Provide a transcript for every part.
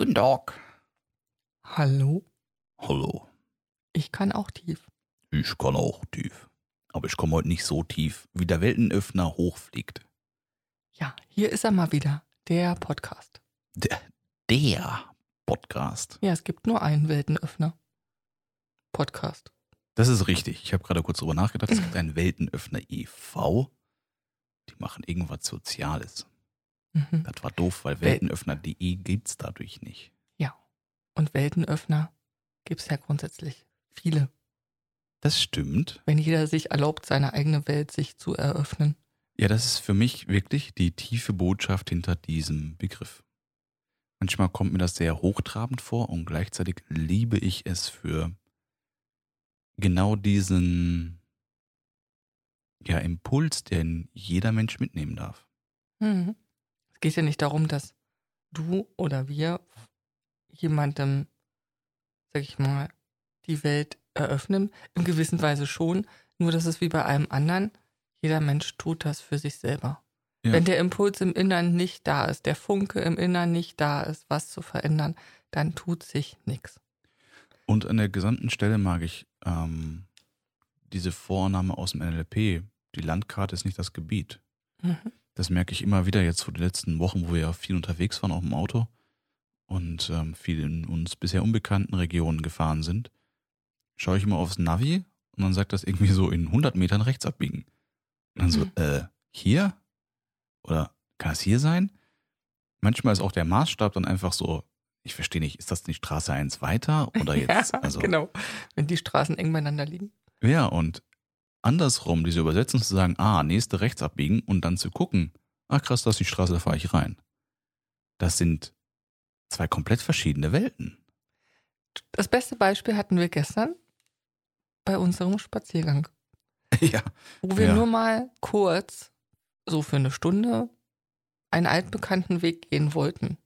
Guten Tag. Hallo? Hallo. Ich kann auch tief. Ich kann auch tief. Aber ich komme heute nicht so tief, wie der Weltenöffner hochfliegt. Ja, hier ist er mal wieder, der Podcast. Der, der Podcast. Ja, es gibt nur einen Weltenöffner. Podcast. Das ist richtig. Ich habe gerade kurz drüber nachgedacht. Es gibt einen Weltenöffner e.V. Die machen irgendwas Soziales. Mhm. Das war doof, weil Wel- Weltenöffner.de gibt's dadurch nicht. Und Weltenöffner gibt es ja grundsätzlich viele. Das stimmt. Wenn jeder sich erlaubt, seine eigene Welt sich zu eröffnen. Ja, das ist für mich wirklich die tiefe Botschaft hinter diesem Begriff. Manchmal kommt mir das sehr hochtrabend vor und gleichzeitig liebe ich es für genau diesen ja, Impuls, den jeder Mensch mitnehmen darf. Mhm. Es geht ja nicht darum, dass du oder wir jemandem, sag ich mal, die Welt eröffnen. In gewisser Weise schon. Nur, dass es wie bei allem anderen, jeder Mensch tut das für sich selber. Ja. Wenn der Impuls im Innern nicht da ist, der Funke im Innern nicht da ist, was zu verändern, dann tut sich nichts. Und an der gesamten Stelle mag ich ähm, diese Vorannahme aus dem NLP, die Landkarte ist nicht das Gebiet. Mhm. Das merke ich immer wieder jetzt vor den letzten Wochen, wo wir ja viel unterwegs waren, auch im Auto und ähm, viel in uns bisher unbekannten Regionen gefahren sind. Schaue ich immer aufs Navi und dann sagt das irgendwie so in 100 Metern rechts abbiegen. Und dann so, Mhm. äh, hier? Oder kann es hier sein? Manchmal ist auch der Maßstab dann einfach so, ich verstehe nicht, ist das die Straße eins weiter oder jetzt? ja, also, genau. Wenn die Straßen eng beieinander liegen. ja, und andersrum, diese Übersetzung zu sagen, ah, nächste rechts abbiegen und dann zu gucken, ach krass, das ist die Straße, da fahre ich rein. Das sind zwei komplett verschiedene Welten. Das beste Beispiel hatten wir gestern bei unserem Spaziergang. ja. wo wir Ja. nur mal kurz, so für eine Stunde, einen altbekannten Weg gehen wollten.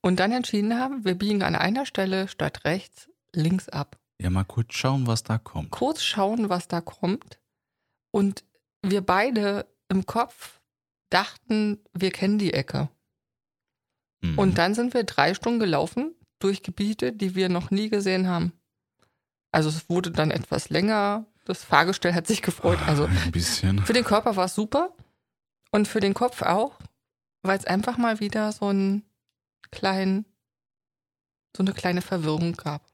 Und dann entschieden haben, wir biegen an einer Stelle statt rechts links ab. Ja, mal kurz schauen, was da kommt. Kurz schauen, was da kommt. Und wir beide im Kopf dachten, wir kennen die Ecke. Mhm. Und dann sind wir drei Stunden gelaufen durch Gebiete, die wir noch nie gesehen haben. Also es wurde dann etwas länger. Das Fahrgestell hat sich gefreut. Also ein bisschen. Für den Körper war es super und für den Kopf auch, weil es einfach mal wieder so einen kleinen, so eine kleine Verwirrung gab.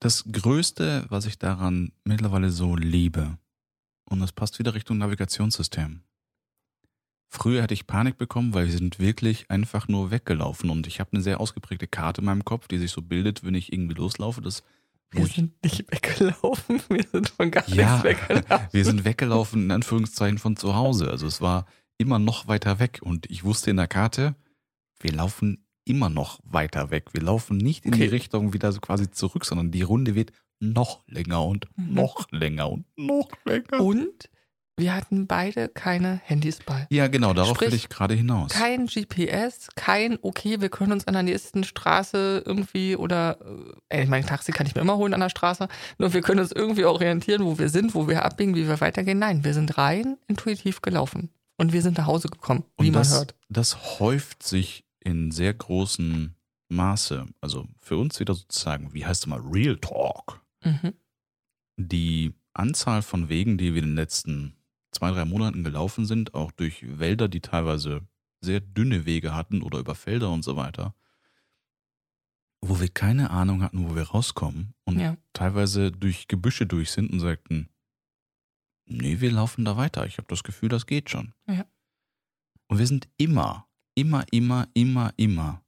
Das Größte, was ich daran mittlerweile so liebe, und das passt wieder Richtung Navigationssystem. Früher hätte ich Panik bekommen, weil wir sind wirklich einfach nur weggelaufen und ich habe eine sehr ausgeprägte Karte in meinem Kopf, die sich so bildet, wenn ich irgendwie loslaufe. Das, Wir sind nicht weggelaufen, wir sind von gar Ja, nichts weggelaufen. wir sind weggelaufen in Anführungszeichen von zu Hause. Also es war immer noch weiter weg und ich wusste in der Karte, wir laufen immer noch weiter weg. Wir laufen nicht in die Okay. Richtung wieder so quasi zurück, sondern die Runde wird noch länger und Mhm. noch länger und noch länger. Und wir hatten beide keine Handys bei. ja, genau, darauf Sprich, will ich gerade hinaus. Kein GPS, kein, okay, wir können uns an der nächsten Straße irgendwie oder, äh, ich meine, Taxi kann ich mir immer holen an der Straße, nur wir können uns irgendwie orientieren, wo wir sind, wo wir abbiegen, wie wir weitergehen. Nein, wir sind rein intuitiv gelaufen und wir sind nach Hause gekommen, wie und man das, hört. das häuft sich in sehr großem Maße. Also für uns wieder sozusagen, wie heißt es mal, Real Talk. Mhm. die Anzahl von Wegen, die wir in den letzten zwei, drei Monaten gelaufen sind, auch durch Wälder, die teilweise sehr dünne Wege hatten oder über Felder und so weiter, wo wir keine Ahnung hatten, wo wir rauskommen und Ja. teilweise durch Gebüsche durch sind und sagten, nee, wir laufen da weiter. Ich habe das Gefühl, das geht schon. Ja. Und wir sind immer, immer, immer, immer, immer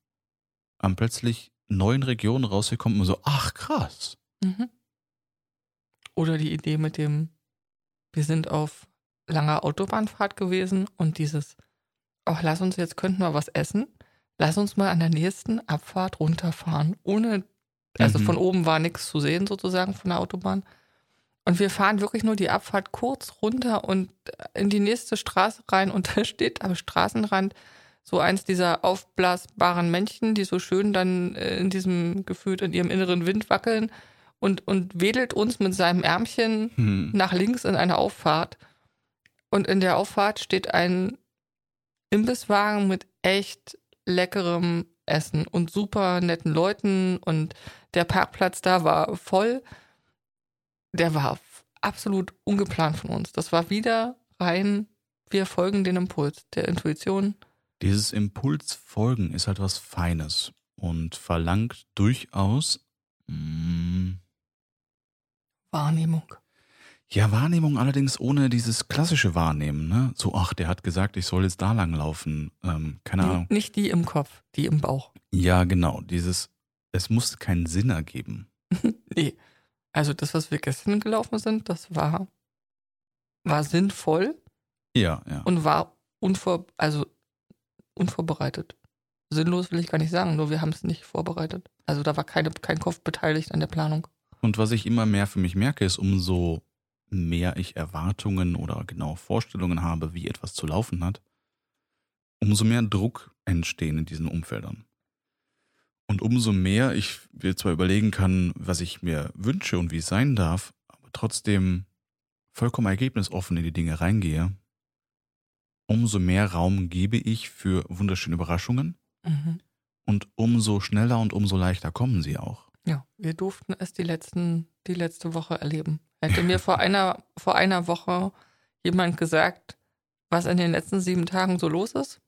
an plötzlich neuen Regionen rausgekommen und so, ach krass. Mhm. Oder die Idee mit dem, wir sind auf langer Autobahnfahrt gewesen und dieses, ach, lass uns jetzt, könnten wir was essen. Lass uns mal an der nächsten Abfahrt runterfahren. Ohne, also Mhm. von oben war nichts zu sehen sozusagen von der Autobahn. Und wir fahren wirklich nur die Abfahrt kurz runter und in die nächste Straße rein und da steht am Straßenrand so eins dieser aufblasbaren Männchen, die so schön dann äh, in diesem gefühlt in ihrem inneren Wind wackeln und, und wedelt uns mit seinem Ärmchen Hm. nach links in eine Auffahrt. Und in der Auffahrt steht ein Imbisswagen mit echt leckerem Essen und super netten Leuten und der Parkplatz da war voll. Der war absolut ungeplant von uns. Das war wieder rein, wir folgen den Impuls der Intuition. Dieses Impulsfolgen ist halt was Feines und verlangt durchaus mh, Wahrnehmung. Ja, Wahrnehmung allerdings ohne dieses klassische Wahrnehmen, ne? So, ach, der hat gesagt, ich soll jetzt da lang laufen. Ähm, keine Ahnung. Nicht die im Kopf, die im Bauch. Ja, genau. Dieses, es muss keinen Sinn ergeben. nee. Also das, was wir gestern gelaufen sind, das war, war sinnvoll. Ja, ja. Und war unvor, also unvorbereitet. Sinnlos will ich gar nicht sagen, nur wir haben es nicht vorbereitet. Also da war keine, kein Kopf beteiligt an der Planung. Und was ich immer mehr für mich merke, ist, umso mehr ich Erwartungen oder genau Vorstellungen habe, wie etwas zu laufen hat, umso mehr Druck entstehen in diesen Umfeldern. Und umso mehr ich mir zwar überlegen kann, was ich mir wünsche und wie es sein darf, aber trotzdem vollkommen ergebnisoffen in die Dinge reingehe, umso mehr Raum gebe ich für wunderschöne Überraschungen mhm. und umso schneller und umso leichter kommen sie auch. Ja, wir durften es die letzten, die letzte Woche erleben. Hätte mir vor einer, vor einer Woche jemand gesagt, was in den letzten sieben Tagen so los ist,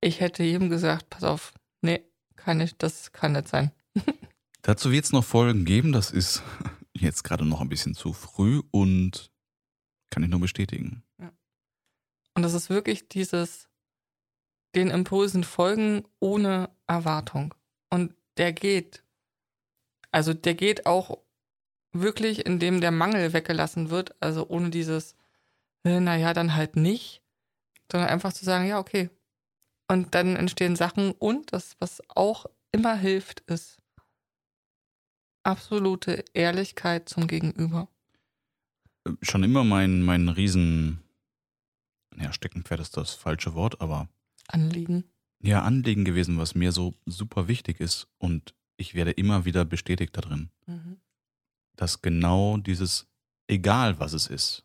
ich hätte jedem gesagt, pass auf, nee, kann ich, das kann nicht sein. Dazu wird es noch Folgen geben, das ist jetzt gerade noch ein bisschen zu früh und kann ich nur bestätigen. Ja. Und das ist wirklich dieses, den Impulsen folgen ohne Erwartung. Und der geht. Also der geht auch wirklich, indem der Mangel weggelassen wird, also ohne dieses, äh, naja, dann halt nicht, sondern einfach zu sagen, ja, okay. Und dann entstehen Sachen und das, was auch immer hilft, ist absolute Ehrlichkeit zum Gegenüber. Schon immer mein, mein Riesen, ja, Steckenpferd ist das falsche Wort, aber Anliegen. Ja, Anliegen gewesen, was mir so super wichtig ist und ich werde immer wieder bestätigt darin. Mhm dass genau dieses, egal was es ist.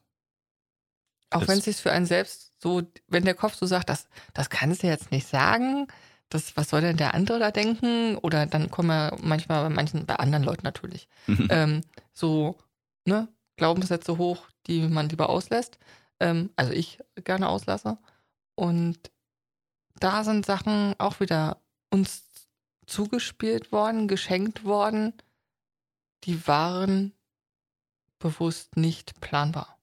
Auch wenn es sich für einen selbst so, wenn der Kopf so sagt, das, das kannst du jetzt nicht sagen, das, was soll denn der andere da denken? Oder dann kommen ja manchmal bei manchen, bei anderen Leuten natürlich, ähm, so, ne, Glaubenssätze hoch, die man lieber auslässt. Ähm, also ich gerne auslasse. Und da sind Sachen auch wieder uns zugespielt worden, geschenkt worden, die waren bewusst nicht planbar.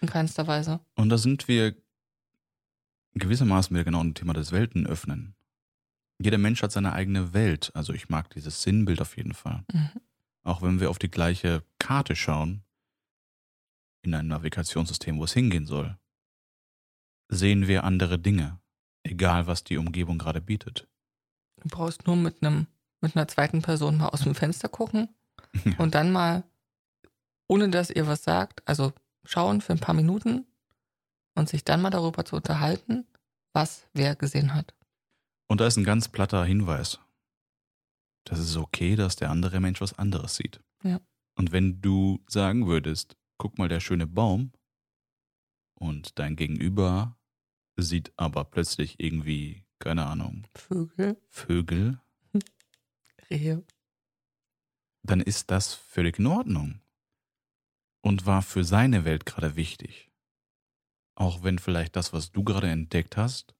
In keinster Weise. Und da sind wir gewissermaßen wieder genau im Thema des Weltenöffnen. Jeder Mensch hat seine eigene Welt. Also ich mag dieses Sinnbild auf jeden Fall. Mhm. Auch wenn wir auf die gleiche Karte schauen, in ein Navigationssystem, wo es hingehen soll, sehen wir andere Dinge, egal was die Umgebung gerade bietet. Du brauchst nur mit einem mit einer zweiten Person mal aus dem Fenster gucken und dann mal, ohne dass ihr was sagt, also schauen für ein paar Minuten und sich dann mal darüber zu unterhalten, was wer gesehen hat. Und da ist ein ganz platter Hinweis. Das ist okay, dass der andere Mensch was anderes sieht. Ja. Und wenn du sagen würdest, guck mal der schöne Baum und dein Gegenüber sieht aber plötzlich irgendwie, keine Ahnung, Vögel. Vögel. Rehe dann ist das völlig in Ordnung und war für seine Welt gerade wichtig. Auch wenn vielleicht das, was du gerade entdeckt hast,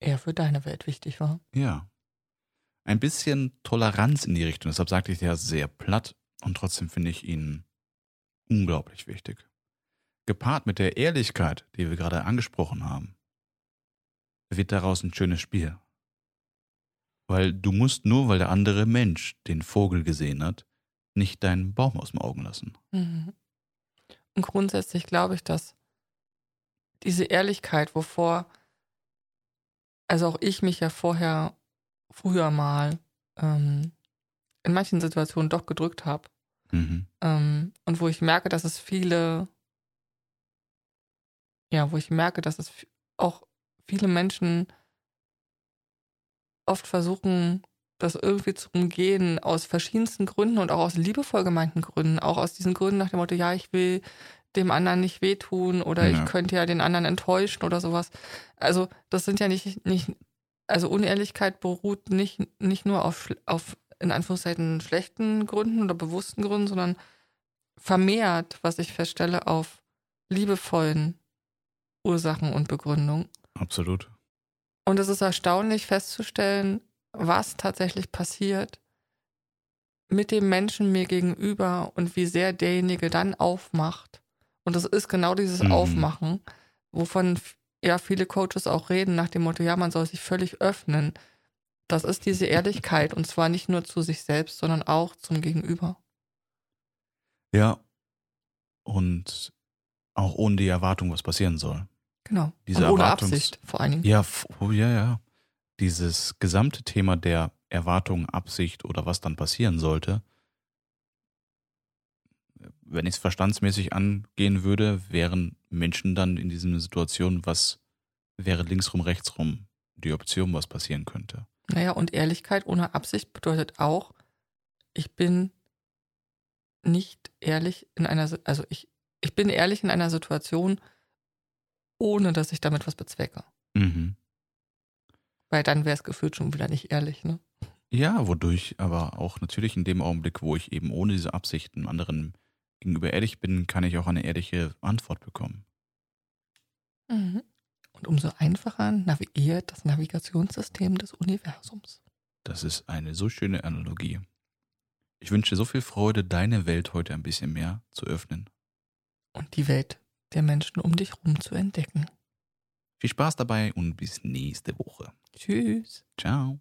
eher für deine Welt wichtig war. Ja. Ein bisschen Toleranz in die Richtung. Deshalb sagte ich ja sehr platt und trotzdem finde ich ihn unglaublich wichtig. Gepaart mit der Ehrlichkeit, die wir gerade angesprochen haben, wird daraus ein schönes Spiel. Weil du musst nur, weil der andere Mensch den Vogel gesehen hat, nicht deinen Baum aus dem Augen lassen. Mhm. Und grundsätzlich glaube ich, dass diese Ehrlichkeit, wovor, also auch ich mich ja vorher, früher mal ähm, in manchen Situationen doch gedrückt habe. Mhm. Ähm, und wo ich merke, dass es viele, ja, wo ich merke, dass es auch viele Menschen oft versuchen, das irgendwie zu umgehen, aus verschiedensten Gründen und auch aus liebevoll gemeinten Gründen. Auch aus diesen Gründen nach dem Motto, ja, ich will dem anderen nicht wehtun oder ja. ich könnte ja den anderen enttäuschen oder sowas. Also, das sind ja nicht, nicht also Unehrlichkeit beruht nicht, nicht nur auf, auf, in Anführungszeichen, schlechten Gründen oder bewussten Gründen, sondern vermehrt, was ich feststelle, auf liebevollen Ursachen und Begründungen. Absolut. Und es ist erstaunlich festzustellen, was tatsächlich passiert mit dem Menschen mir gegenüber und wie sehr derjenige dann aufmacht. Und das ist genau dieses Mhm. Aufmachen, wovon ja viele Coaches auch reden, nach dem Motto, ja, man soll sich völlig öffnen. Das ist diese Ehrlichkeit und zwar nicht nur zu sich selbst, sondern auch zum Gegenüber. Ja. Und auch ohne die Erwartung, was passieren soll. Genau. Diese und ohne Erwartungs- Absicht vor allen Dingen. Ja, oh, ja, ja. Dieses gesamte Thema der Erwartung, Absicht oder was dann passieren sollte, wenn ich es verstandsmäßig angehen würde, wären Menschen dann in dieser Situation, was wäre linksrum, rechtsrum die Option, was passieren könnte. Naja, und Ehrlichkeit ohne Absicht bedeutet auch, ich bin nicht ehrlich in einer, also ich, ich bin ehrlich in einer Situation, ohne dass ich damit was bezwecke. Mhm. Weil dann wäre es gefühlt schon wieder nicht ehrlich, ne? Ja, wodurch aber auch natürlich in dem Augenblick, wo ich eben ohne diese Absichten anderen gegenüber ehrlich bin, kann ich auch eine ehrliche Antwort bekommen. Und umso einfacher navigiert das Navigationssystem des Universums. Das ist eine so schöne Analogie. Ich wünsche so viel Freude, deine Welt heute ein bisschen mehr zu öffnen. Und die Welt der Menschen um dich rum zu entdecken. Viel Spaß dabei und bis nächste Woche. Tschüss. Ciao.